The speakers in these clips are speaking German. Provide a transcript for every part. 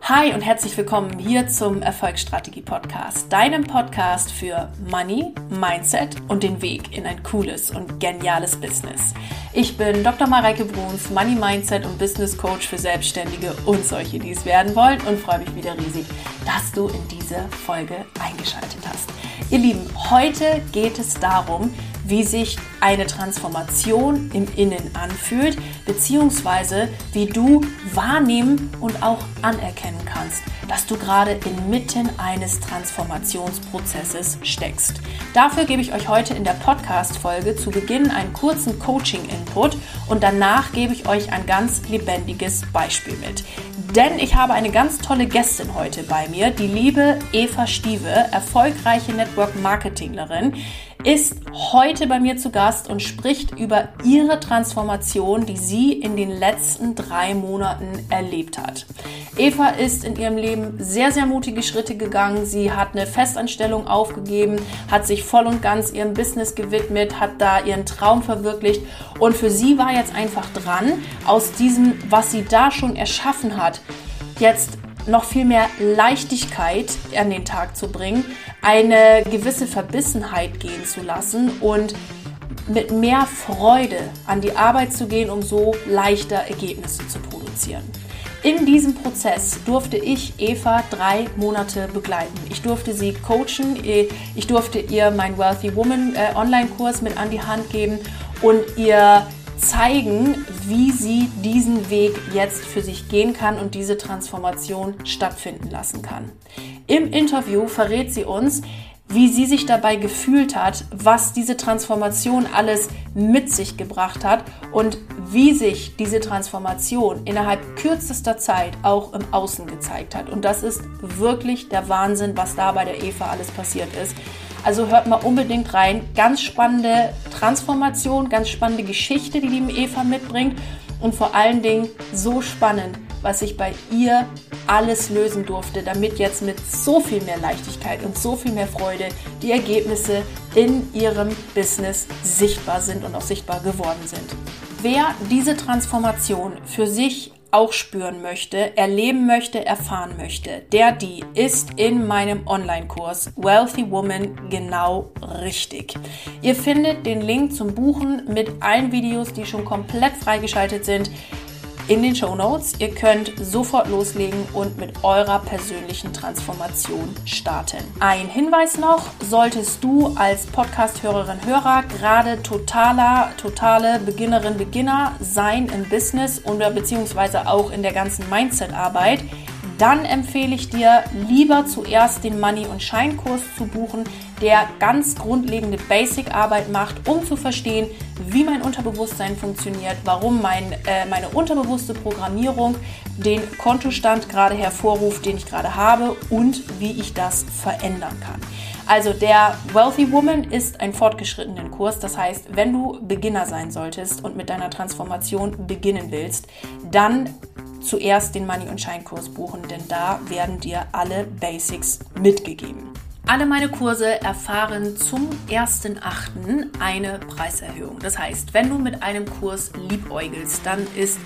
Hi und herzlich willkommen hier zum Erfolgsstrategie Podcast, deinem Podcast für Money, Mindset und den Weg in ein cooles und geniales Business. Ich bin Dr. Mareike Bruns, Money Mindset und Business Coach für Selbstständige und solche, die es werden wollen und freue mich wieder riesig, dass du in diese Folge eingeschaltet hast. Ihr Lieben, heute geht es darum, wie sich eine Transformation im Innen anfühlt, beziehungsweise wie du wahrnehmen und auch anerkennen kannst, dass du gerade inmitten eines Transformationsprozesses steckst. Dafür gebe ich euch heute in der Podcast-Folge zu Beginn einen kurzen Coaching-Input und danach gebe ich euch ein ganz lebendiges Beispiel mit. Denn ich habe eine ganz tolle Gästin heute bei mir, die liebe Eva Stieve, erfolgreiche Network-Marketinglerin, ist heute bei mir zu Gast und spricht über ihre Transformation, die sie in den letzten drei Monaten erlebt hat. Eva ist in ihrem Leben sehr, sehr mutige Schritte gegangen. Sie hat eine Festanstellung aufgegeben, hat sich voll und ganz ihrem Business gewidmet, hat da ihren Traum verwirklicht und für sie war jetzt einfach dran, aus diesem, was sie da schon erschaffen hat, jetzt noch viel mehr Leichtigkeit an den Tag zu bringen, eine gewisse Verbissenheit gehen zu lassen und mit mehr Freude an die Arbeit zu gehen, um so leichter Ergebnisse zu produzieren. In diesem Prozess durfte ich Eva drei Monate begleiten. Ich durfte sie coachen, ich durfte ihr mein Wealthy Woman äh, Online-Kurs mit an die Hand geben und ihr zeigen, wie sie diesen Weg jetzt für sich gehen kann und diese Transformation stattfinden lassen kann. Im Interview verrät sie uns, wie sie sich dabei gefühlt hat, was diese Transformation alles mit sich gebracht hat und wie sich diese Transformation innerhalb kürzester Zeit auch im Außen gezeigt hat. Und das ist wirklich der Wahnsinn, was da bei der Eva alles passiert ist. Also hört mal unbedingt rein. Ganz spannende Transformation, ganz spannende Geschichte, die die Eva mitbringt. Und vor allen Dingen so spannend, was ich bei ihr alles lösen durfte, damit jetzt mit so viel mehr Leichtigkeit und so viel mehr Freude die Ergebnisse in ihrem Business sichtbar sind und auch sichtbar geworden sind. Wer diese Transformation für sich auch spüren möchte, erleben möchte, erfahren möchte, der die ist in meinem Online-Kurs Wealthy Woman genau richtig. Ihr findet den Link zum Buchen mit allen Videos, die schon komplett freigeschaltet sind in den Show Notes. Ihr könnt sofort loslegen und mit eurer persönlichen Transformation starten. Ein Hinweis noch, solltest du als Podcast-Hörerin, Hörer gerade totaler, totale Beginnerin, Beginner sein im Business oder beziehungsweise auch in der ganzen Mindset-Arbeit, dann empfehle ich dir lieber zuerst den Money- und Scheinkurs zu buchen, der ganz grundlegende Basic-Arbeit macht, um zu verstehen, wie mein Unterbewusstsein funktioniert, warum mein, äh, meine unterbewusste Programmierung den Kontostand gerade hervorruft, den ich gerade habe und wie ich das verändern kann. Also der Wealthy Woman ist ein fortgeschrittenen Kurs. Das heißt, wenn du Beginner sein solltest und mit deiner Transformation beginnen willst, dann zuerst den Money- und Scheinkurs buchen, denn da werden dir alle Basics mitgegeben. Alle meine Kurse erfahren zum 1.8. eine Preiserhöhung. Das heißt, wenn du mit einem Kurs liebäugelst, dann ist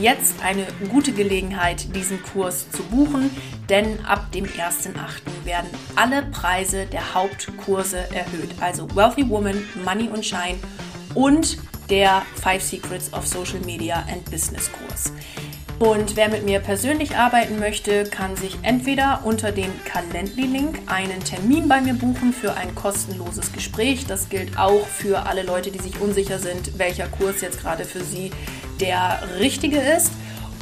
jetzt eine gute Gelegenheit, diesen Kurs zu buchen, denn ab dem 1.8. werden alle Preise der Hauptkurse erhöht. Also Wealthy Woman, Money und Shine und der Five Secrets of Social Media and Business Kurs. Und wer mit mir persönlich arbeiten möchte, kann sich entweder unter dem Calendly-Link einen Termin bei mir buchen für ein kostenloses Gespräch. Das gilt auch für alle Leute, die sich unsicher sind, welcher Kurs jetzt gerade für sie der richtige ist.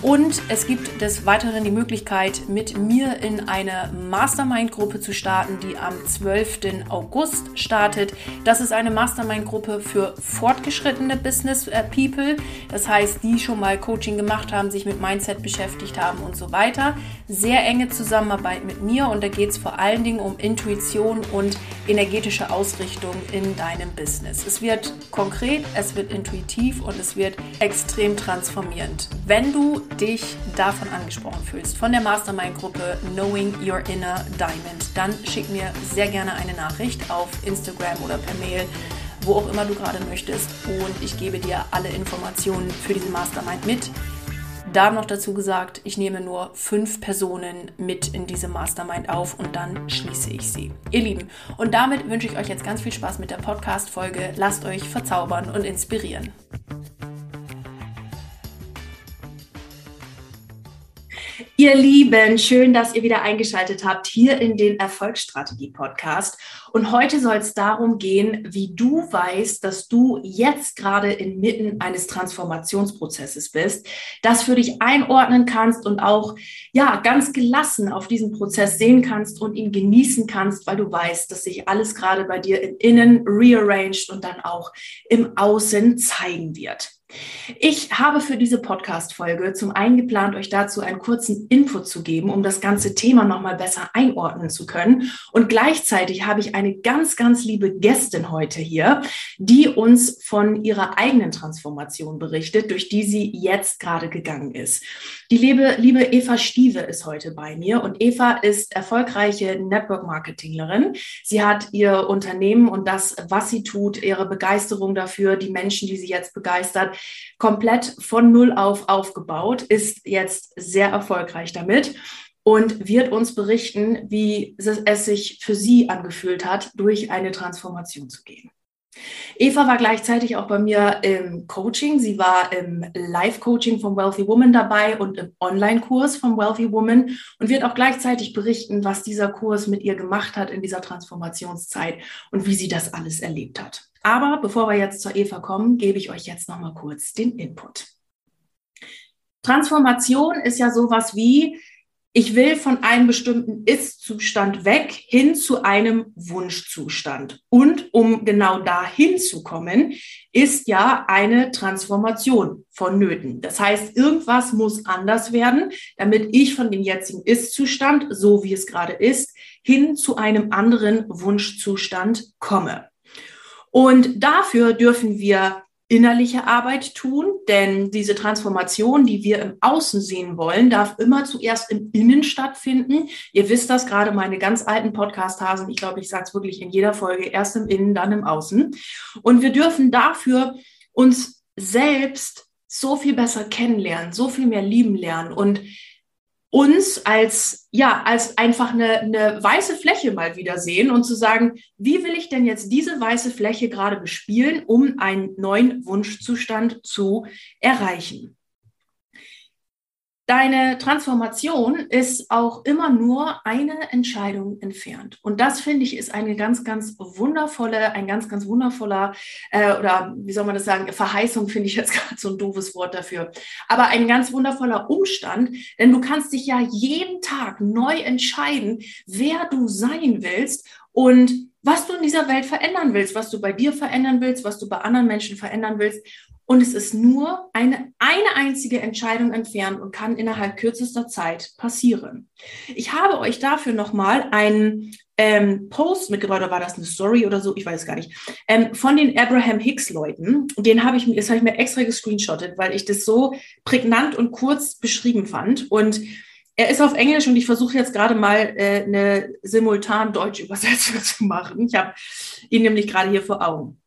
Und es gibt des Weiteren die Möglichkeit, mit mir in eine Mastermind-Gruppe zu starten, die am 12. August startet. Das ist eine Mastermind-Gruppe für fortgeschrittene Business äh, People. Das heißt, die schon mal Coaching gemacht haben, sich mit Mindset beschäftigt haben und so weiter. Sehr enge Zusammenarbeit mit mir und da geht es vor allen Dingen um Intuition und energetische Ausrichtung in deinem Business. Es wird konkret, es wird intuitiv und es wird extrem transformierend. Wenn du dich davon angesprochen fühlst, von der Mastermind-Gruppe Knowing Your Inner Diamond, dann schick mir sehr gerne eine Nachricht auf Instagram oder per Mail, wo auch immer du gerade möchtest. Und ich gebe dir alle Informationen für diese Mastermind mit. Da noch dazu gesagt, ich nehme nur fünf Personen mit in diese Mastermind auf und dann schließe ich sie. Ihr Lieben, und damit wünsche ich euch jetzt ganz viel Spaß mit der Podcast-Folge. Lasst euch verzaubern und inspirieren. Ihr Lieben, schön, dass ihr wieder eingeschaltet habt hier in den Erfolgsstrategie-Podcast. Und heute soll es darum gehen, wie du weißt, dass du jetzt gerade inmitten eines Transformationsprozesses bist, das für dich einordnen kannst und auch, ja, ganz gelassen auf diesen Prozess sehen kannst und ihn genießen kannst, weil du weißt, dass sich alles gerade bei dir im Innen rearranged und dann auch im Außen zeigen wird. Ich habe für diese Podcast-Folge zum einen geplant, euch dazu einen kurzen Input zu geben, um das ganze Thema nochmal besser einordnen zu können. Und gleichzeitig habe ich eine ganz, ganz liebe Gästin heute hier, die uns von ihrer eigenen Transformation berichtet, durch die sie jetzt gerade gegangen ist. Die liebe, liebe Eva Stieve ist heute bei mir und Eva ist erfolgreiche Network-Marketinglerin. Sie hat ihr Unternehmen und das, was sie tut, ihre Begeisterung dafür, die Menschen, die sie jetzt begeistert, komplett von Null auf aufgebaut, ist jetzt sehr erfolgreich damit und wird uns berichten, wie es sich für sie angefühlt hat, durch eine Transformation zu gehen. Eva war gleichzeitig auch bei mir im Coaching. Sie war im Live-Coaching vom Wealthy Woman dabei und im Online-Kurs vom Wealthy Woman und wird auch gleichzeitig berichten, was dieser Kurs mit ihr gemacht hat in dieser Transformationszeit und wie sie das alles erlebt hat. Aber bevor wir jetzt zur Eva kommen, gebe ich euch jetzt noch mal kurz den Input. Transformation ist ja sowas wie, ich will von einem bestimmten Ist-Zustand weg hin zu einem Wunschzustand. Und um genau dahin zu kommen, ist ja eine Transformation vonnöten. Das heißt, irgendwas muss anders werden, damit ich von dem jetzigen Ist-Zustand, so wie es gerade ist, hin zu einem anderen Wunschzustand komme. Und dafür dürfen wir innerliche Arbeit tun, denn diese Transformation, die wir im Außen sehen wollen, darf immer zuerst im Innen stattfinden. Ihr wisst das gerade, meine ganz alten Podcast-Hasen, ich glaube, ich sage es wirklich in jeder Folge, erst im Innen, dann im Außen. Und wir dürfen dafür uns selbst so viel besser kennenlernen, so viel mehr lieben lernen und uns als, ja, als einfach eine, eine weiße Fläche mal wieder sehen und zu sagen, wie will ich denn jetzt diese weiße Fläche gerade bespielen, um einen neuen Wunschzustand zu erreichen? Deine Transformation ist auch immer nur eine Entscheidung entfernt. Und das finde ich ist eine ganz, ganz wundervolle, ein ganz, ganz wundervoller, äh, oder wie soll man das sagen, Verheißung finde ich jetzt gerade so ein doofes Wort dafür. Aber ein ganz wundervoller Umstand, denn du kannst dich ja jeden Tag neu entscheiden, wer du sein willst und was du in dieser Welt verändern willst, was du bei dir verändern willst, was du bei anderen Menschen verändern willst. Und es ist nur eine, eine einzige Entscheidung entfernt und kann innerhalb kürzester Zeit passieren. Ich habe euch dafür nochmal einen ähm, Post mitgebracht, oder war das eine Story oder so, ich weiß gar nicht, ähm, von den Abraham Hicks Leuten. Den habe ich, das ich mir extra gescreenshottet, weil ich das so prägnant und kurz beschrieben fand. Und er ist auf Englisch und ich versuche jetzt gerade mal äh, eine simultan deutsche Übersetzung zu machen. Ich habe ihn nämlich gerade hier vor Augen.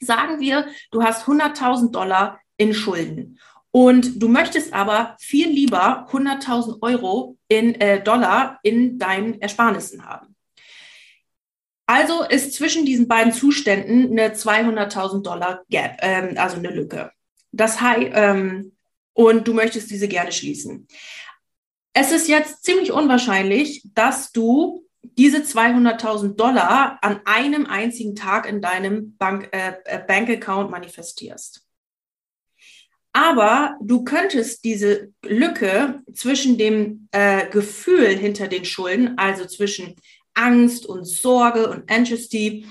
Sagen wir, du hast 100.000 Dollar in Schulden und du möchtest aber viel lieber 100.000 Euro in äh, Dollar in deinen Ersparnissen haben. Also ist zwischen diesen beiden Zuständen eine 200.000 Dollar Gap, ähm, also eine Lücke. Das heißt, ähm, und du möchtest diese gerne schließen. Es ist jetzt ziemlich unwahrscheinlich, dass du diese 200.000 Dollar an einem einzigen Tag in deinem Bank, äh, äh, Bankaccount manifestierst. Aber du könntest diese Lücke zwischen dem äh, Gefühl hinter den Schulden, also zwischen Angst und Sorge und Anxiety,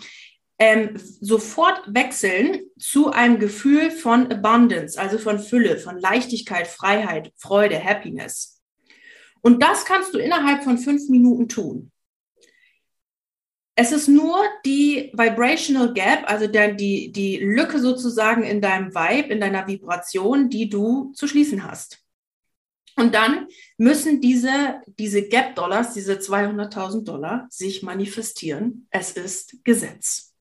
ähm, sofort wechseln zu einem Gefühl von Abundance, also von Fülle, von Leichtigkeit, Freiheit, Freude, Happiness. Und das kannst du innerhalb von fünf Minuten tun. Es ist nur die Vibrational Gap, also der, die, die Lücke sozusagen in deinem Vibe, in deiner Vibration, die du zu schließen hast. Und dann müssen diese, diese Gap-Dollars, diese 200.000 Dollar, sich manifestieren. Es ist Gesetz.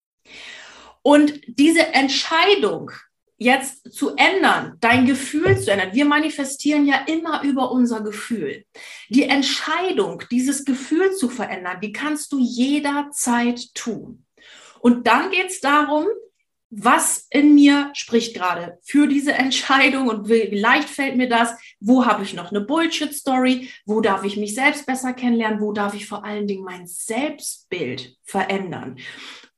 Und diese Entscheidung, jetzt zu ändern, dein Gefühl zu ändern. Wir manifestieren ja immer über unser Gefühl. Die Entscheidung, dieses Gefühl zu verändern, die kannst du jederzeit tun. Und dann geht es darum, was in mir spricht gerade für diese Entscheidung und wie, leicht fällt mir das? Wo habe ich noch eine Bullshit-Story? Wo darf ich mich selbst besser kennenlernen? Wo darf ich vor allen Dingen mein Selbstbild verändern?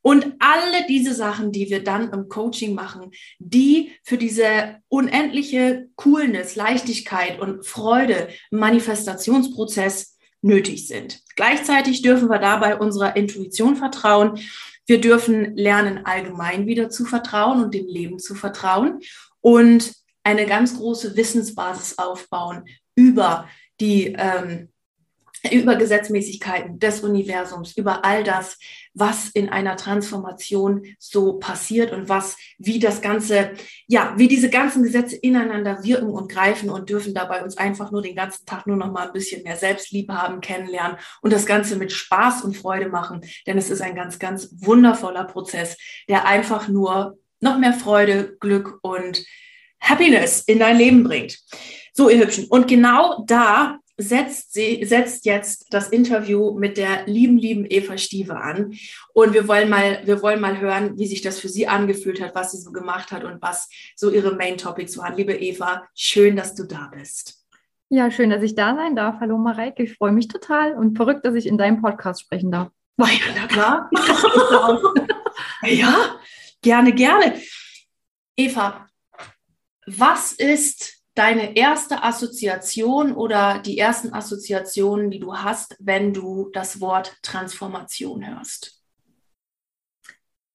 Und alle diese Sachen, die wir dann im Coaching machen, die für diese unendliche Coolness, Leichtigkeit und Freude, Manifestationsprozess nötig sind. Gleichzeitig dürfen wir dabei unserer Intuition vertrauen wir dürfen lernen, allgemein wieder zu vertrauen und dem Leben zu vertrauen und eine ganz große Wissensbasis aufbauen über die ähm, über Gesetzmäßigkeiten des Universums, über all das, was in einer Transformation so passiert und was, wie das Ganze, ja, wie diese ganzen Gesetze ineinander wirken und greifen und dürfen dabei uns einfach nur den ganzen Tag nur noch mal ein bisschen mehr Selbstliebe haben, kennenlernen und das Ganze mit Spaß und Freude machen. Denn es ist ein ganz, ganz wundervoller Prozess, der einfach nur noch mehr Freude, Glück und Happiness in dein Leben bringt. So, ihr Hübschen. Und genau da setzt, sie, setzt jetzt das Interview mit der lieben, lieben Eva Stieve an. Und wir wollen mal, wir wollen mal hören, wie sich das für sie angefühlt hat, was sie so gemacht hat und was so ihre Main Topics waren. Liebe Eva, schön, dass du da bist. Ja, schön, dass ich da sein darf. Hallo Mareike, ich freue mich total und verrückt, dass ich in deinem Podcast sprechen darf. Ja, na klar. ja, gerne, gerne. Eva, was ist deine erste Assoziation oder die ersten Assoziationen, die du hast, wenn du das Wort Transformation hörst?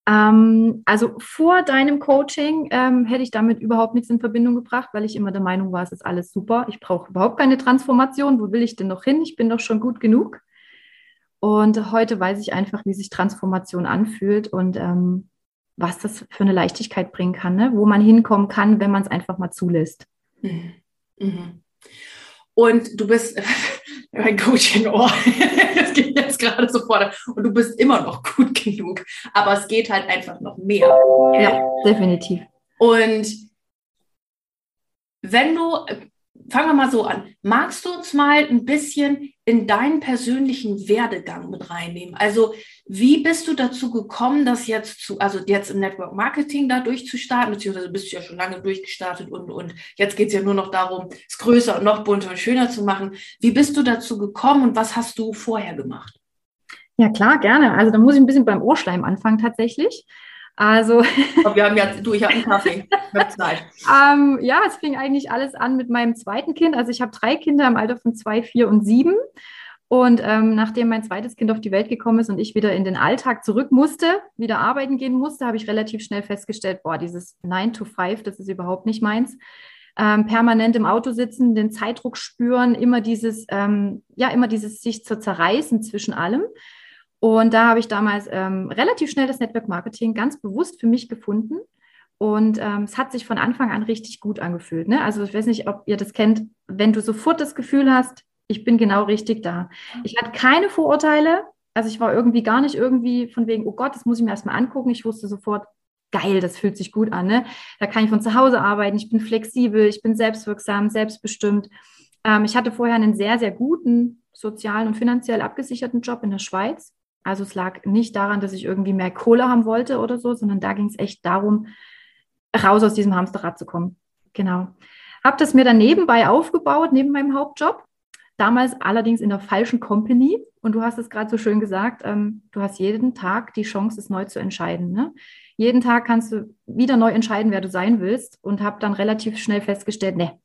Ähm, also vor deinem Coaching ähm, hätte ich damit überhaupt nichts in Verbindung gebracht, weil ich immer der Meinung war, es ist alles super. Ich brauche überhaupt keine Transformation. Wo will ich denn noch hin? Ich bin doch schon gut genug. Und heute weiß ich einfach, wie sich Transformation anfühlt und ähm, was das für eine Leichtigkeit bringen kann, ne? wo man hinkommen kann, wenn man es einfach mal zulässt. Mhm. Mhm. Und du bist ein Coaching Ohr. das geht jetzt gerade sofort. Und du bist immer noch gut genug. Aber es geht halt einfach noch mehr. Ja, definitiv. Und wenn du, fangen wir mal so an, magst du uns mal ein bisschen in deinen persönlichen Werdegang mit reinnehmen? Also wie bist du dazu gekommen, das jetzt zu, also jetzt im Network Marketing da durchzustarten, beziehungsweise bist du ja schon lange durchgestartet und, und jetzt geht es ja nur noch darum, es größer und noch bunter und schöner zu machen. Wie bist du dazu gekommen und was hast du vorher gemacht? Ja, klar, gerne. Also da muss ich ein bisschen beim Ohrschleim anfangen tatsächlich. Also. wir haben ja, du, ich habe einen Kaffee. ähm, ja, es fing eigentlich alles an mit meinem zweiten Kind. Also ich habe drei Kinder im Alter von zwei, vier und sieben. Und ähm, nachdem mein zweites Kind auf die Welt gekommen ist und ich wieder in den Alltag zurück musste, wieder arbeiten gehen musste, habe ich relativ schnell festgestellt, boah, dieses 9 to 5, das ist überhaupt nicht meins. Ähm, permanent im Auto sitzen, den Zeitdruck spüren, immer dieses, ähm, ja, immer dieses sich zu zerreißen zwischen allem. Und da habe ich damals ähm, relativ schnell das Network Marketing ganz bewusst für mich gefunden. Und ähm, es hat sich von Anfang an richtig gut angefühlt. Ne? Also ich weiß nicht, ob ihr das kennt, wenn du sofort das Gefühl hast, ich bin genau richtig da. Ich hatte keine Vorurteile. Also ich war irgendwie gar nicht irgendwie von wegen, oh Gott, das muss ich mir erstmal angucken. Ich wusste sofort, geil, das fühlt sich gut an. Ne? Da kann ich von zu Hause arbeiten. Ich bin flexibel, ich bin selbstwirksam, selbstbestimmt. Ähm, ich hatte vorher einen sehr, sehr guten sozialen und finanziell abgesicherten Job in der Schweiz. Also es lag nicht daran, dass ich irgendwie mehr Kohle haben wollte oder so, sondern da ging es echt darum, raus aus diesem Hamsterrad zu kommen. Genau. Habe das mir dann nebenbei aufgebaut, neben meinem Hauptjob Damals allerdings in der falschen Company. Und du hast es gerade so schön gesagt, ähm, du hast jeden Tag die Chance, es neu zu entscheiden. Ne? Jeden Tag kannst du wieder neu entscheiden, wer du sein willst. Und habe dann relativ schnell festgestellt, ne,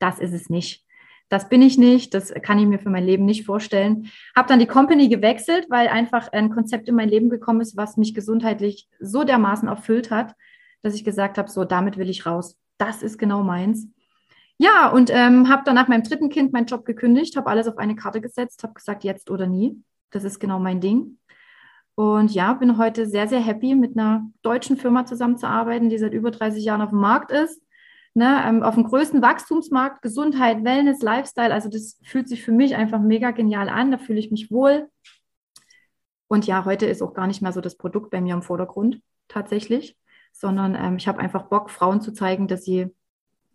das ist es nicht. Das bin ich nicht, das kann ich mir für mein Leben nicht vorstellen. Habe dann die Company gewechselt, weil einfach ein Konzept in mein Leben gekommen ist, was mich gesundheitlich so dermaßen erfüllt hat, dass ich gesagt habe, so damit will ich raus. Das ist genau meins. Ja, und ähm, habe dann nach meinem dritten Kind meinen Job gekündigt, habe alles auf eine Karte gesetzt, habe gesagt, jetzt oder nie. Das ist genau mein Ding. Und ja, bin heute sehr, sehr happy, mit einer deutschen Firma zusammenzuarbeiten, die seit über 30 Jahren auf dem Markt ist. Ne, ähm, auf dem größten Wachstumsmarkt, Gesundheit, Wellness, Lifestyle. Also das fühlt sich für mich einfach mega genial an. Da fühle ich mich wohl. Und ja, heute ist auch gar nicht mehr so das Produkt bei mir im Vordergrund, tatsächlich sondern ähm, ich habe einfach Bock, Frauen zu zeigen, dass sie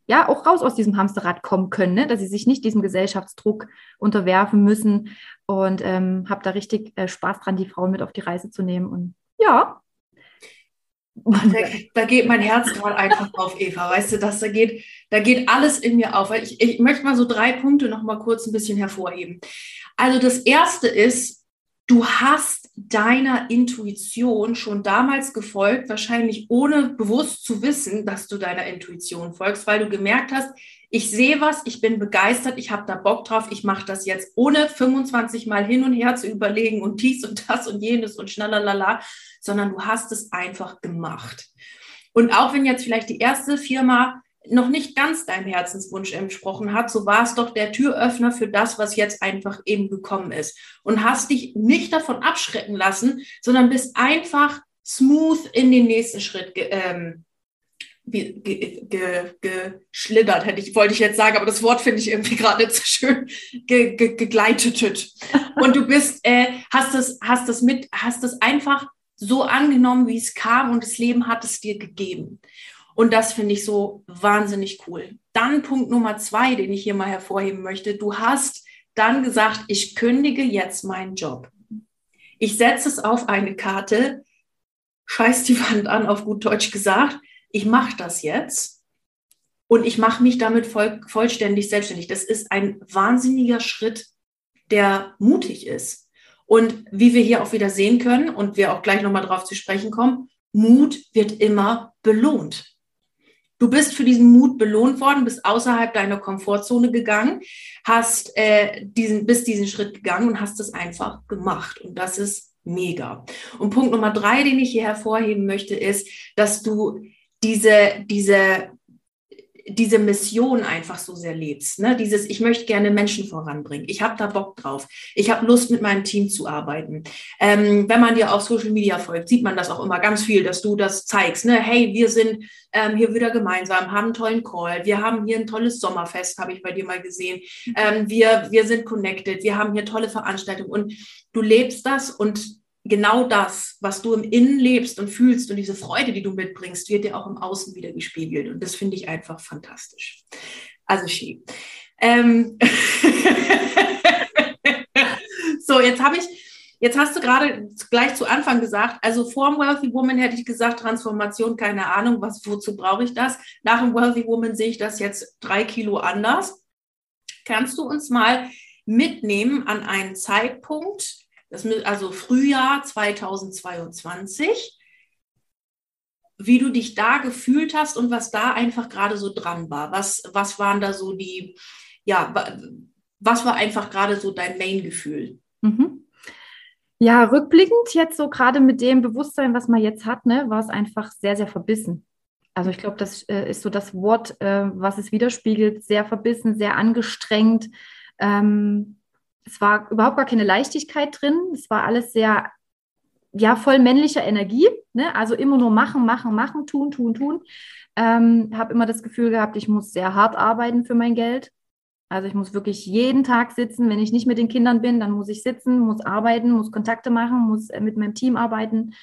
ja auch raus aus diesem Hamsterrad kommen können, ne? dass sie sich nicht diesem Gesellschaftsdruck unterwerfen müssen und ähm, habe da richtig äh, Spaß dran, die Frauen mit auf die Reise zu nehmen und ja. Da, da geht mein Herz gerade einfach auf, Eva. Weißt du, dass da geht, da geht alles in mir auf. Ich, ich möchte mal so drei Punkte noch mal kurz ein bisschen hervorheben. Also das erste ist, du hast deiner Intuition schon damals gefolgt, wahrscheinlich ohne bewusst zu wissen, dass du deiner Intuition folgst, weil du gemerkt hast, ich sehe was, ich bin begeistert, ich habe da Bock drauf, ich mache das jetzt, ohne 25 Mal hin und her zu überlegen und dies und das und jenes und schnallalala, sondern du hast es einfach gemacht. Und auch wenn jetzt vielleicht die erste Firma noch nicht ganz deinem Herzenswunsch entsprochen hat, so war es doch der Türöffner für das, was jetzt einfach eben gekommen ist. Und hast dich nicht davon abschrecken lassen, sondern bist einfach smooth in den nächsten Schritt ge ähm, ge ge geschlittert, hätte ich, wollte ich jetzt sagen, aber das Wort finde ich irgendwie gerade so schön, ge gegleitet. Und du bist, äh, hast es, hast es mit, hast es einfach so angenommen, wie es kam und das Leben hat es dir gegeben. Und das finde ich so wahnsinnig cool. Dann Punkt Nummer zwei, den ich hier mal hervorheben möchte. Du hast dann gesagt, ich kündige jetzt meinen Job. Ich setze es auf eine Karte, scheiß die Wand an, auf gut Deutsch gesagt. Ich mache das jetzt und ich mache mich damit voll, vollständig selbstständig. Das ist ein wahnsinniger Schritt, der mutig ist. Und wie wir hier auch wieder sehen können und wir auch gleich nochmal drauf zu sprechen kommen, Mut wird immer belohnt. Du bist für diesen Mut belohnt worden, bist außerhalb deiner Komfortzone gegangen, hast äh, diesen, bist diesen Schritt gegangen und hast es einfach gemacht. Und das ist mega. Und Punkt Nummer drei, den ich hier hervorheben möchte, ist, dass du diese, diese diese Mission einfach so sehr lebst. Ne? Dieses, ich möchte gerne Menschen voranbringen. Ich habe da Bock drauf. Ich habe Lust, mit meinem Team zu arbeiten. Ähm, wenn man dir auf Social Media folgt, sieht man das auch immer ganz viel, dass du das zeigst. Ne? Hey, wir sind ähm, hier wieder gemeinsam, haben einen tollen Call. Wir haben hier ein tolles Sommerfest, habe ich bei dir mal gesehen. Ähm, wir, wir sind connected. Wir haben hier tolle Veranstaltungen. Und du lebst das und genau das, was du im Innen lebst und fühlst und diese Freude, die du mitbringst, wird dir auch im Außen wieder gespiegelt. Und das finde ich einfach fantastisch. Also Ski. Ähm so, jetzt habe ich, jetzt hast du gerade gleich zu Anfang gesagt, also vor dem Wealthy Woman hätte ich gesagt, Transformation, keine Ahnung, was, wozu brauche ich das? Nach dem Wealthy Woman sehe ich das jetzt drei Kilo anders. Kannst du uns mal mitnehmen an einen Zeitpunkt, das, also Frühjahr 2022, wie du dich da gefühlt hast und was da einfach gerade so dran war. Was, was waren da so die, ja, was war einfach gerade so dein Main-Gefühl? Mhm. Ja, rückblickend jetzt so gerade mit dem Bewusstsein, was man jetzt hat, ne, war es einfach sehr, sehr verbissen. Also ich glaube, das äh, ist so das Wort, äh, was es widerspiegelt, sehr verbissen, sehr angestrengt. Ähm, es war überhaupt gar keine Leichtigkeit drin. Es war alles sehr, ja, voll männlicher Energie. Ne? Also immer nur machen, machen, machen, tun, tun, tun. Ähm, habe immer das Gefühl gehabt, ich muss sehr hart arbeiten für mein Geld. Also ich muss wirklich jeden Tag sitzen. Wenn ich nicht mit den Kindern bin, dann muss ich sitzen, muss arbeiten, muss Kontakte machen, muss äh, mit meinem Team arbeiten.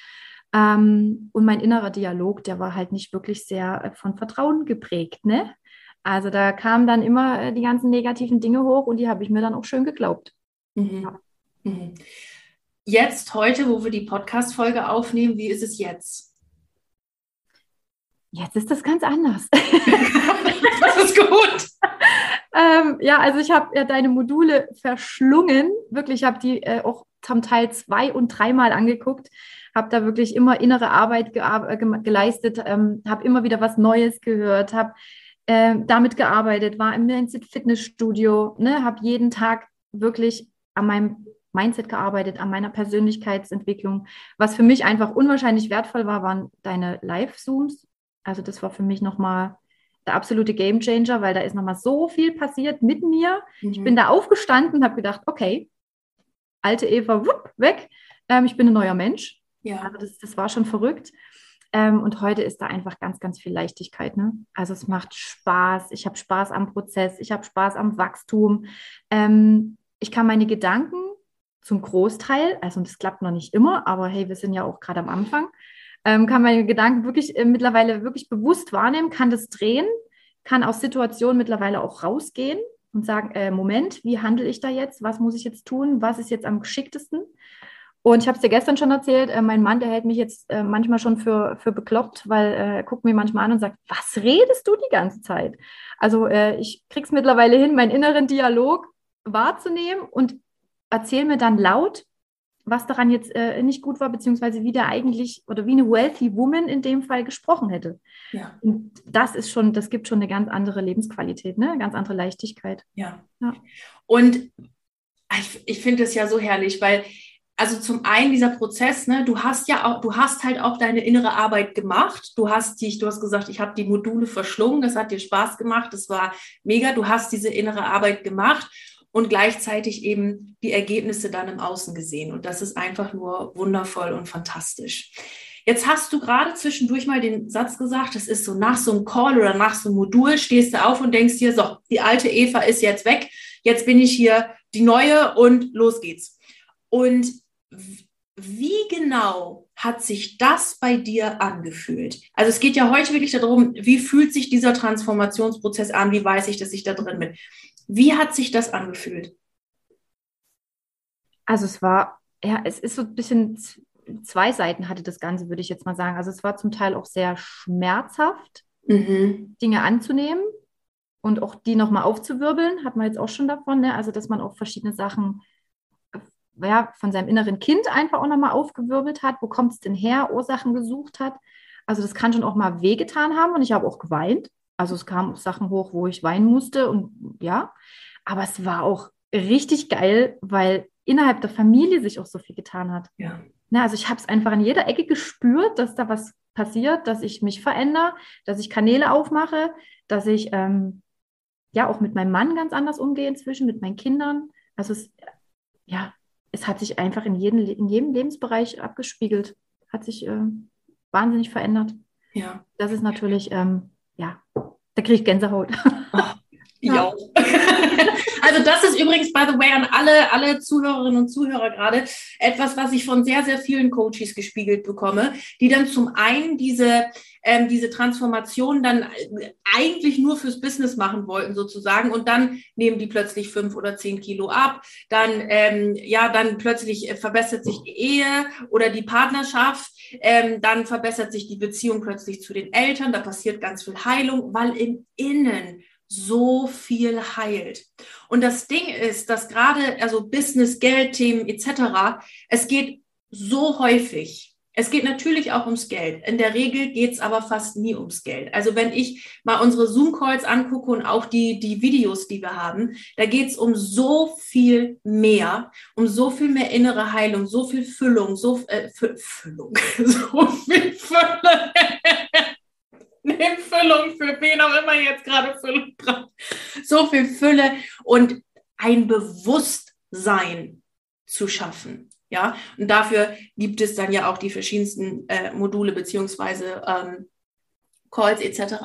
Ähm, und mein innerer Dialog, der war halt nicht wirklich sehr äh, von Vertrauen geprägt. Ne? Also da kamen dann immer äh, die ganzen negativen Dinge hoch und die habe ich mir dann auch schön geglaubt. Mhm. Ja. Mhm. Jetzt, heute, wo wir die Podcast-Folge aufnehmen, wie ist es jetzt? Jetzt ist das ganz anders. das ist gut. ähm, ja, also ich habe ja deine Module verschlungen. Wirklich, ich habe die äh, auch zum Teil zwei und dreimal angeguckt. Habe da wirklich immer innere Arbeit ge äh, geleistet, ähm, habe immer wieder was Neues gehört, habe äh, damit gearbeitet, war im Mindset Fitnessstudio, ne, habe jeden Tag wirklich an meinem Mindset gearbeitet, an meiner Persönlichkeitsentwicklung. Was für mich einfach unwahrscheinlich wertvoll war, waren deine Live-Zooms. Also das war für mich nochmal der absolute Gamechanger, weil da ist nochmal so viel passiert mit mir. Mhm. Ich bin da aufgestanden und habe gedacht, okay, alte Eva, wupp, weg. Ähm, ich bin ein neuer Mensch. Ja. Also das, das war schon verrückt. Ähm, und heute ist da einfach ganz, ganz viel Leichtigkeit. Ne? Also es macht Spaß. Ich habe Spaß am Prozess. Ich habe Spaß am Wachstum. Ähm, ich kann meine Gedanken zum Großteil, also das klappt noch nicht immer, aber hey, wir sind ja auch gerade am Anfang, ähm, kann meine Gedanken wirklich äh, mittlerweile wirklich bewusst wahrnehmen, kann das drehen, kann aus Situationen mittlerweile auch rausgehen und sagen, äh, Moment, wie handle ich da jetzt? Was muss ich jetzt tun? Was ist jetzt am geschicktesten? Und ich habe es dir gestern schon erzählt, äh, mein Mann, der hält mich jetzt äh, manchmal schon für, für bekloppt, weil äh, er guckt mir manchmal an und sagt, was redest du die ganze Zeit? Also äh, ich krieg's mittlerweile hin, meinen inneren Dialog wahrzunehmen und erzähle mir dann laut, was daran jetzt äh, nicht gut war, beziehungsweise wie der eigentlich oder wie eine wealthy woman in dem Fall gesprochen hätte. Ja. Und das ist schon, das gibt schon eine ganz andere Lebensqualität, ne? eine ganz andere Leichtigkeit. Ja. ja. Und ich, ich finde es ja so herrlich, weil also zum einen dieser Prozess, ne, du hast ja auch, du hast halt auch deine innere Arbeit gemacht. Du hast dich, du hast gesagt, ich habe die Module verschlungen, das hat dir Spaß gemacht, das war mega. Du hast diese innere Arbeit gemacht und gleichzeitig eben die Ergebnisse dann im Außen gesehen. Und das ist einfach nur wundervoll und fantastisch. Jetzt hast du gerade zwischendurch mal den Satz gesagt, das ist so nach so einem Call oder nach so einem Modul, stehst du auf und denkst dir, so, die alte Eva ist jetzt weg, jetzt bin ich hier die neue und los geht's. Und wie genau hat sich das bei dir angefühlt? Also es geht ja heute wirklich darum, wie fühlt sich dieser Transformationsprozess an? Wie weiß ich, dass ich da drin bin? Wie hat sich das angefühlt? Also es war, ja, es ist so ein bisschen zwei Seiten hatte das Ganze, würde ich jetzt mal sagen. Also es war zum Teil auch sehr schmerzhaft, mhm. Dinge anzunehmen und auch die nochmal aufzuwirbeln, hat man jetzt auch schon davon, ne? also dass man auch verschiedene Sachen ja, von seinem inneren Kind einfach auch nochmal aufgewirbelt hat. Wo kommt es denn her? Ursachen gesucht hat. Also das kann schon auch mal wehgetan haben und ich habe auch geweint. Also es kamen auch Sachen hoch, wo ich weinen musste und ja. Aber es war auch richtig geil, weil innerhalb der Familie sich auch so viel getan hat. Ja. Na, also ich habe es einfach in jeder Ecke gespürt, dass da was passiert, dass ich mich verändere, dass ich Kanäle aufmache, dass ich ähm, ja auch mit meinem Mann ganz anders umgehe inzwischen, mit meinen Kindern. Also es, ja, es hat sich einfach in, jeden, in jedem Lebensbereich abgespiegelt, hat sich äh, wahnsinnig verändert. Ja. Das ist natürlich, ähm, ja, da kriege ich Gänsehaut. Oh, ja. also das ist übrigens, by the way, an alle, alle Zuhörerinnen und Zuhörer gerade etwas, was ich von sehr, sehr vielen Coaches gespiegelt bekomme, die dann zum einen diese ähm, diese Transformation dann äh, eigentlich nur fürs Business machen wollten sozusagen und dann nehmen die plötzlich fünf oder zehn Kilo ab, dann ähm, ja dann plötzlich äh, verbessert sich die Ehe oder die Partnerschaft, ähm, dann verbessert sich die Beziehung plötzlich zu den Eltern, da passiert ganz viel Heilung, weil im Innen so viel heilt. Und das Ding ist, dass gerade also Business, Geldthemen etc. Es geht so häufig es geht natürlich auch ums Geld. In der Regel geht es aber fast nie ums Geld. Also wenn ich mal unsere Zoom-Calls angucke und auch die, die Videos, die wir haben, da geht es um so viel mehr, um so viel mehr innere Heilung, so viel Füllung, so äh, Füllung, so viel Fülle. Nimm Füllung für wen auch immer jetzt gerade Füllung braucht. So viel Fülle und ein Bewusstsein zu schaffen. Ja, und dafür gibt es dann ja auch die verschiedensten äh, Module beziehungsweise ähm, Calls etc.,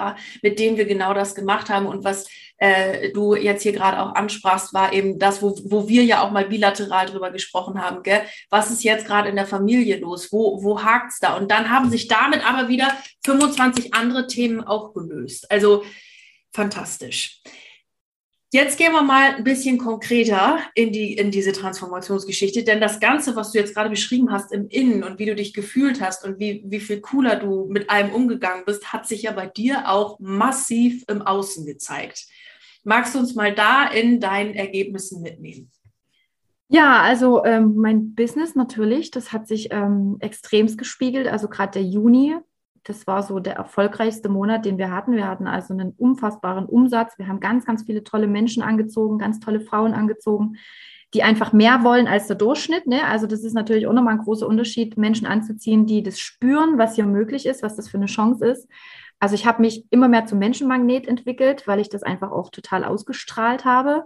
mit denen wir genau das gemacht haben. Und was äh, du jetzt hier gerade auch ansprachst, war eben das, wo, wo wir ja auch mal bilateral drüber gesprochen haben. Gell? Was ist jetzt gerade in der Familie los? Wo, wo hakt's da? Und dann haben sich damit aber wieder 25 andere Themen auch gelöst. Also fantastisch. Jetzt gehen wir mal ein bisschen konkreter in, die, in diese Transformationsgeschichte, denn das Ganze, was du jetzt gerade beschrieben hast im Innen und wie du dich gefühlt hast und wie, wie viel cooler du mit allem umgegangen bist, hat sich ja bei dir auch massiv im Außen gezeigt. Magst du uns mal da in deinen Ergebnissen mitnehmen? Ja, also ähm, mein Business natürlich, das hat sich ähm, extremst gespiegelt. Also gerade der Juni das war so der erfolgreichste Monat, den wir hatten. Wir hatten also einen unfassbaren Umsatz. Wir haben ganz, ganz viele tolle Menschen angezogen, ganz tolle Frauen angezogen, die einfach mehr wollen als der Durchschnitt. Ne? Also das ist natürlich auch nochmal ein großer Unterschied, Menschen anzuziehen, die das spüren, was hier möglich ist, was das für eine Chance ist. Also ich habe mich immer mehr zum Menschenmagnet entwickelt, weil ich das einfach auch total ausgestrahlt habe.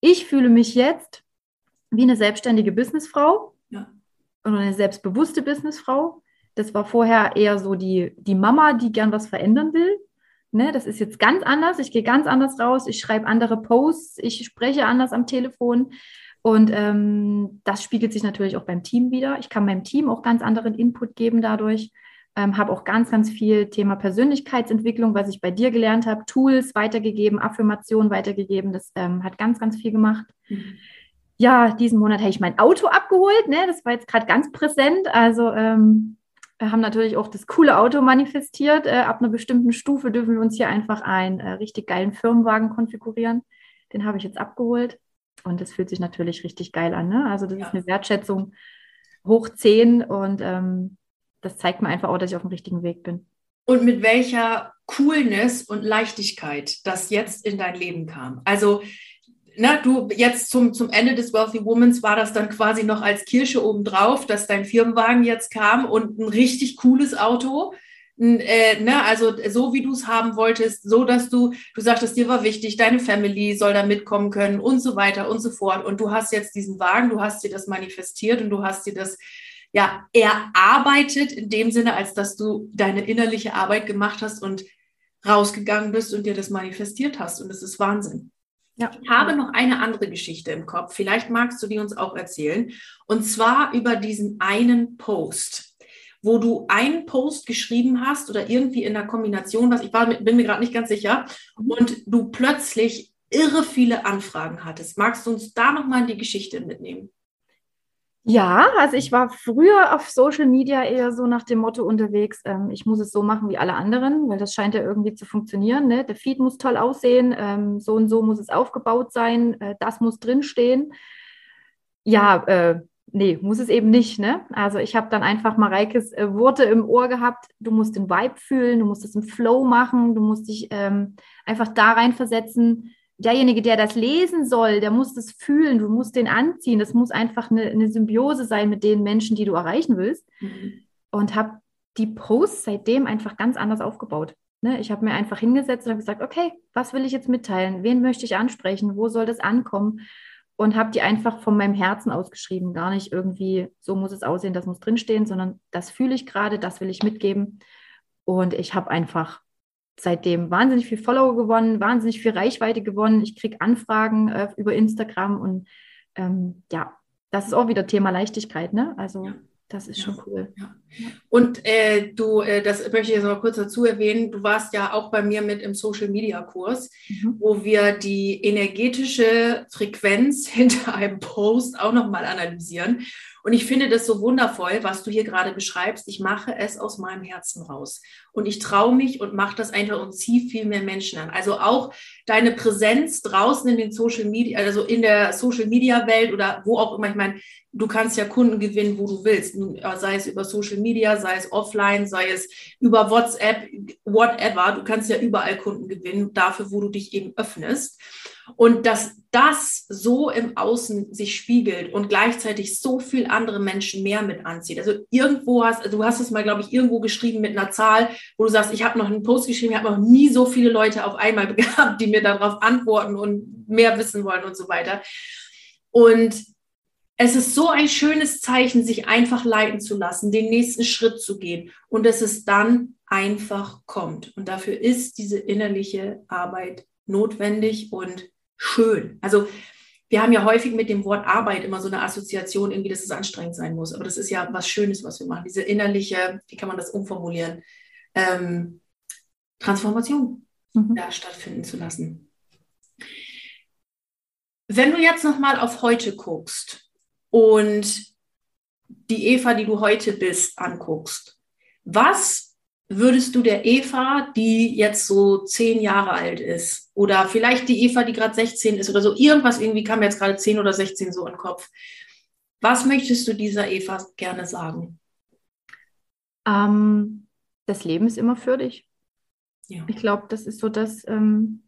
Ich fühle mich jetzt wie eine selbstständige Businessfrau ja. oder eine selbstbewusste Businessfrau das war vorher eher so die, die Mama, die gern was verändern will. Ne, das ist jetzt ganz anders. Ich gehe ganz anders raus. Ich schreibe andere Posts. Ich spreche anders am Telefon. Und ähm, das spiegelt sich natürlich auch beim Team wieder. Ich kann meinem Team auch ganz anderen Input geben dadurch. Ähm, habe auch ganz, ganz viel Thema Persönlichkeitsentwicklung, was ich bei dir gelernt habe, Tools weitergegeben, Affirmationen weitergegeben. Das ähm, hat ganz, ganz viel gemacht. Mhm. Ja, diesen Monat habe ich mein Auto abgeholt. Ne? Das war jetzt gerade ganz präsent. Also ähm, wir haben natürlich auch das coole Auto manifestiert. Äh, ab einer bestimmten Stufe dürfen wir uns hier einfach einen äh, richtig geilen Firmenwagen konfigurieren. Den habe ich jetzt abgeholt. Und das fühlt sich natürlich richtig geil an. Ne? Also das ja. ist eine Wertschätzung hoch 10 und ähm, das zeigt mir einfach auch, dass ich auf dem richtigen Weg bin. Und mit welcher Coolness und Leichtigkeit das jetzt in dein Leben kam. Also na, du jetzt zum, zum Ende des Wealthy Womans war das dann quasi noch als Kirsche obendrauf, dass dein Firmenwagen jetzt kam und ein richtig cooles Auto. Äh, ne, also so wie du es haben wolltest, so dass du, du sagtest, dir war wichtig, deine Family soll da mitkommen können und so weiter und so fort. Und du hast jetzt diesen Wagen, du hast dir das manifestiert und du hast dir das ja erarbeitet in dem Sinne, als dass du deine innerliche Arbeit gemacht hast und rausgegangen bist und dir das manifestiert hast. Und das ist Wahnsinn. Ja. Ich habe noch eine andere Geschichte im Kopf. Vielleicht magst du die uns auch erzählen. Und zwar über diesen einen Post, wo du einen Post geschrieben hast oder irgendwie in der Kombination, was ich war, bin mir gerade nicht ganz sicher, und du plötzlich irre viele Anfragen hattest. Magst du uns da nochmal die Geschichte mitnehmen? Ja, also ich war früher auf Social Media eher so nach dem Motto unterwegs, ähm, ich muss es so machen wie alle anderen, weil das scheint ja irgendwie zu funktionieren. Ne? Der Feed muss toll aussehen, ähm, so und so muss es aufgebaut sein, äh, das muss drinstehen. Ja, äh, nee, muss es eben nicht. Ne? Also ich habe dann einfach Mareikes äh, Worte im Ohr gehabt, du musst den Vibe fühlen, du musst es im Flow machen, du musst dich ähm, einfach da reinversetzen, derjenige, der das lesen soll, der muss das fühlen, du musst den anziehen. Das muss einfach eine, eine Symbiose sein mit den Menschen, die du erreichen willst. Mhm. Und habe die Posts seitdem einfach ganz anders aufgebaut. Ne? Ich habe mir einfach hingesetzt und habe gesagt, okay, was will ich jetzt mitteilen? Wen möchte ich ansprechen? Wo soll das ankommen? Und habe die einfach von meinem Herzen ausgeschrieben. Gar nicht irgendwie, so muss es aussehen, das muss drinstehen, sondern das fühle ich gerade, das will ich mitgeben. Und ich habe einfach seitdem wahnsinnig viel Follower gewonnen, wahnsinnig viel Reichweite gewonnen. Ich kriege Anfragen äh, über Instagram und ähm, ja, das ist auch wieder Thema Leichtigkeit, ne? Also ja. das ist ja. schon cool. Ja. Und äh, du, äh, das möchte ich jetzt noch kurz dazu erwähnen, du warst ja auch bei mir mit im Social Media Kurs, mhm. wo wir die energetische Frequenz hinter einem Post auch nochmal analysieren. Und ich finde das so wundervoll, was du hier gerade beschreibst. Ich mache es aus meinem Herzen raus. Und ich traue mich und mache das einfach und ziehe viel mehr Menschen an. Also auch deine Präsenz draußen in den Social Media, also in der Social Media Welt oder wo auch immer. Ich meine, du kannst ja Kunden gewinnen, wo du willst. Sei es über Social Media, sei es offline, sei es über WhatsApp, whatever. Du kannst ja überall Kunden gewinnen, dafür, wo du dich eben öffnest. Und dass das so im Außen sich spiegelt und gleichzeitig so viel andere Menschen mehr mit anzieht. Also irgendwo hast, du hast es mal, glaube ich, irgendwo geschrieben mit einer Zahl, wo du sagst, ich habe noch einen Post geschrieben, ich habe noch nie so viele Leute auf einmal gehabt, die mir darauf antworten und mehr wissen wollen und so weiter. Und es ist so ein schönes Zeichen, sich einfach leiten zu lassen, den nächsten Schritt zu gehen und dass es dann einfach kommt. Und dafür ist diese innerliche Arbeit notwendig und schön. Also wir haben ja häufig mit dem Wort Arbeit immer so eine Assoziation, irgendwie, dass es anstrengend sein muss. Aber das ist ja was Schönes, was wir machen. Diese innerliche, wie kann man das umformulieren? Ähm, Transformation mhm. da stattfinden zu lassen. Wenn du jetzt nochmal auf heute guckst und die Eva, die du heute bist, anguckst, was würdest du der Eva, die jetzt so zehn Jahre alt ist, oder vielleicht die Eva, die gerade 16 ist oder so, irgendwas irgendwie kam jetzt gerade 10 oder 16 so in den Kopf. Was möchtest du dieser Eva gerne sagen? Ähm, das Leben ist immer für dich. Ja. Ich glaube, das ist so das ähm,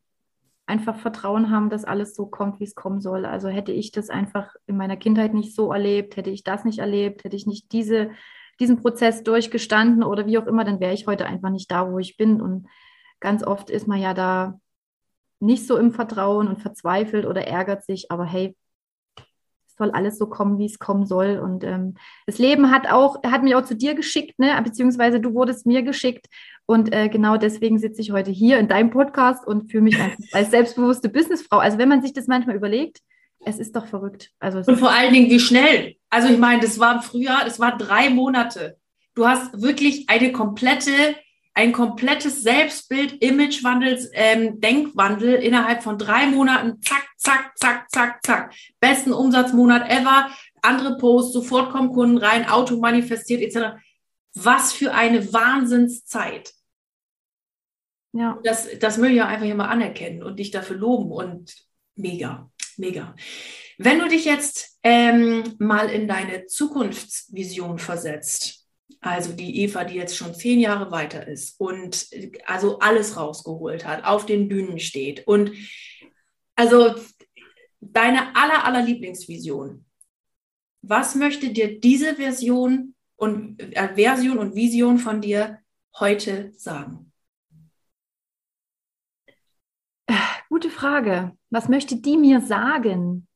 einfach Vertrauen haben, dass alles so kommt, wie es kommen soll. Also hätte ich das einfach in meiner Kindheit nicht so erlebt, hätte ich das nicht erlebt, hätte ich nicht diese diesen Prozess durchgestanden oder wie auch immer, dann wäre ich heute einfach nicht da, wo ich bin. Und ganz oft ist man ja da nicht so im Vertrauen und verzweifelt oder ärgert sich, aber hey, es soll alles so kommen, wie es kommen soll. Und ähm, das Leben hat auch, hat mich auch zu dir geschickt, ne? beziehungsweise du wurdest mir geschickt. Und äh, genau deswegen sitze ich heute hier in deinem Podcast und fühle mich als selbstbewusste Businessfrau. Also wenn man sich das manchmal überlegt, Es ist doch verrückt. Also und vor allen Dingen, wie schnell. Also ich meine, das war im Frühjahr, das war drei Monate. Du hast wirklich eine komplette, ein komplettes Selbstbild, Imagewandel, ähm, Denkwandel innerhalb von drei Monaten. Zack, zack, zack, zack, zack. Besten Umsatzmonat ever. Andere Posts, sofort kommen Kunden rein, Auto manifestiert etc. Was für eine Wahnsinnszeit. Ja. Das, das möchte ich einfach hier mal anerkennen und dich dafür loben und mega, mega. Wenn du dich jetzt ähm, mal in deine Zukunftsvision versetzt, also die Eva, die jetzt schon zehn Jahre weiter ist und also alles rausgeholt hat, auf den Bühnen steht und also deine aller, aller Lieblingsvision. Was möchte dir diese Version und äh, Version und Vision von dir heute sagen? Gute Frage. Was möchte die mir sagen?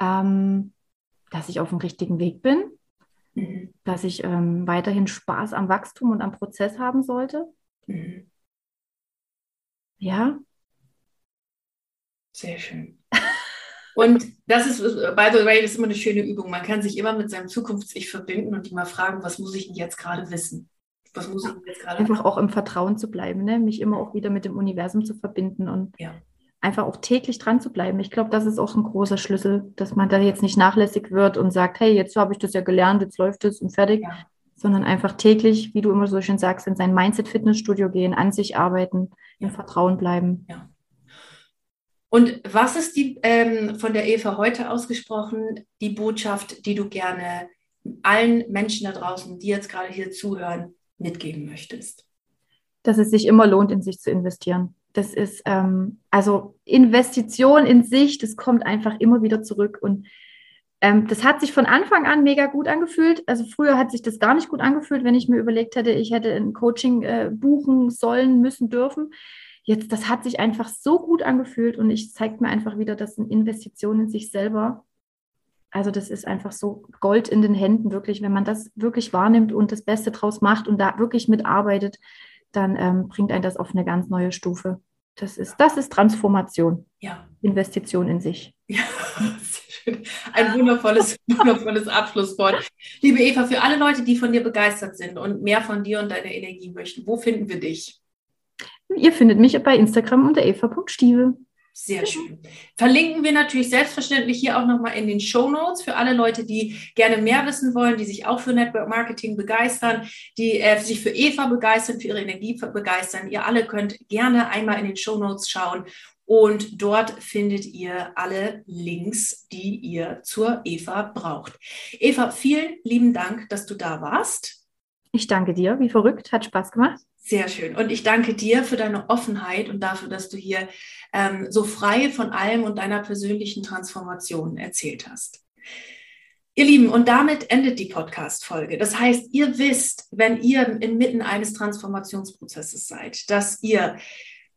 Ähm, dass ich auf dem richtigen Weg bin, mhm. dass ich ähm, weiterhin Spaß am Wachstum und am Prozess haben sollte. Mhm. Ja. Sehr schön. Und das ist, by the way, das ist immer eine schöne Übung. Man kann sich immer mit seinem Zukunfts-Ich verbinden und immer fragen, was muss ich denn jetzt gerade wissen? Was muss ich jetzt gerade Einfach auch im Vertrauen zu bleiben, ne? mich immer auch wieder mit dem Universum zu verbinden und ja. Einfach auch täglich dran zu bleiben. Ich glaube, das ist auch ein großer Schlüssel, dass man da jetzt nicht nachlässig wird und sagt, hey, jetzt habe ich das ja gelernt, jetzt läuft es und fertig, ja. sondern einfach täglich, wie du immer so schön sagst, in sein Mindset-Fitnessstudio gehen, an sich arbeiten, ja. im Vertrauen bleiben. Ja. Und was ist die ähm, von der Eva heute ausgesprochen, die Botschaft, die du gerne allen Menschen da draußen, die jetzt gerade hier zuhören, mitgeben möchtest? Dass es sich immer lohnt, in sich zu investieren. Das ist ähm, also Investition in sich, das kommt einfach immer wieder zurück. Und ähm, das hat sich von Anfang an mega gut angefühlt. Also früher hat sich das gar nicht gut angefühlt, wenn ich mir überlegt hätte, ich hätte ein Coaching äh, buchen sollen, müssen, dürfen. Jetzt, das hat sich einfach so gut angefühlt und ich zeigt mir einfach wieder, dass eine Investition in sich selber also das ist einfach so Gold in den Händen, wirklich. Wenn man das wirklich wahrnimmt und das Beste draus macht und da wirklich mitarbeitet, dann ähm, bringt einen das auf eine ganz neue Stufe. Das ist, das ist Transformation. Ja. Investition in sich. Ja, ein wundervolles, wundervolles Abschlusswort. Liebe Eva, für alle Leute, die von dir begeistert sind und mehr von dir und deiner Energie möchten, wo finden wir dich? Ihr findet mich bei Instagram unter eva.stieve. Sehr schön. Verlinken wir natürlich selbstverständlich hier auch nochmal in den Show Notes für alle Leute, die gerne mehr wissen wollen, die sich auch für Network Marketing begeistern, die äh, sich für Eva begeistern, für ihre Energie begeistern. Ihr alle könnt gerne einmal in den Show Notes schauen und dort findet ihr alle Links, die ihr zur Eva braucht. Eva, vielen lieben Dank, dass du da warst. Ich danke dir. Wie verrückt. Hat Spaß gemacht. Sehr schön. Und ich danke dir für deine Offenheit und dafür, dass du hier ähm, so frei von allem und deiner persönlichen Transformation erzählt hast. Ihr Lieben, und damit endet die Podcast-Folge. Das heißt, ihr wisst, wenn ihr inmitten eines Transformationsprozesses seid, dass ihr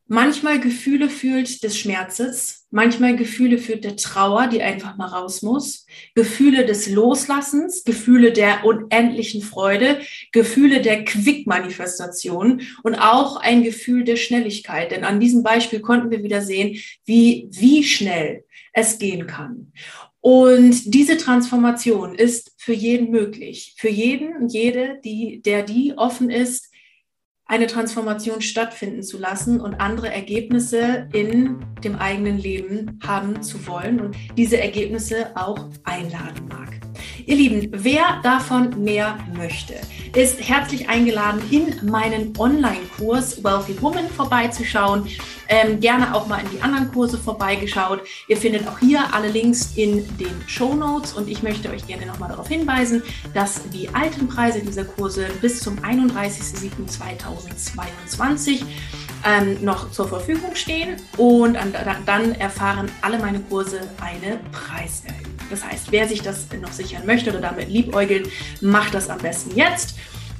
manchmal Gefühle fühlt des Schmerzes, manchmal Gefühle fühlt der Trauer, die einfach mal raus muss, Gefühle des Loslassens, Gefühle der unendlichen Freude, Gefühle der Quick-Manifestation und auch ein Gefühl der Schnelligkeit. Denn an diesem Beispiel konnten wir wieder sehen, wie, wie schnell es gehen kann. Und diese Transformation ist für jeden möglich. Für jeden jede, die, der die offen ist, eine Transformation stattfinden zu lassen und andere Ergebnisse in dem eigenen Leben haben zu wollen und diese Ergebnisse auch einladen mag. Ihr Lieben, wer davon mehr möchte, ist herzlich eingeladen, in meinen Online-Kurs Wealthy Woman vorbeizuschauen. Ähm, gerne auch mal in die anderen Kurse vorbeigeschaut. Ihr findet auch hier alle Links in den Show Notes und ich möchte euch gerne nochmal darauf hinweisen, dass die alten Preise dieser Kurse bis zum 31.07.2022 ähm, noch zur Verfügung stehen und dann erfahren alle meine Kurse eine Preiserhöhung. Das heißt, wer sich das noch sichern möchte oder damit liebäugelt, macht das am besten jetzt.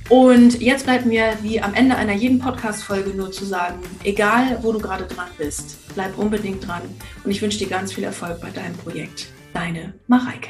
Und jetzt bleibt mir wie am Ende einer jeden Podcast-Folge nur zu sagen, egal wo du gerade dran bist, bleib unbedingt dran und ich wünsche dir ganz viel Erfolg bei deinem Projekt. Deine Mareike.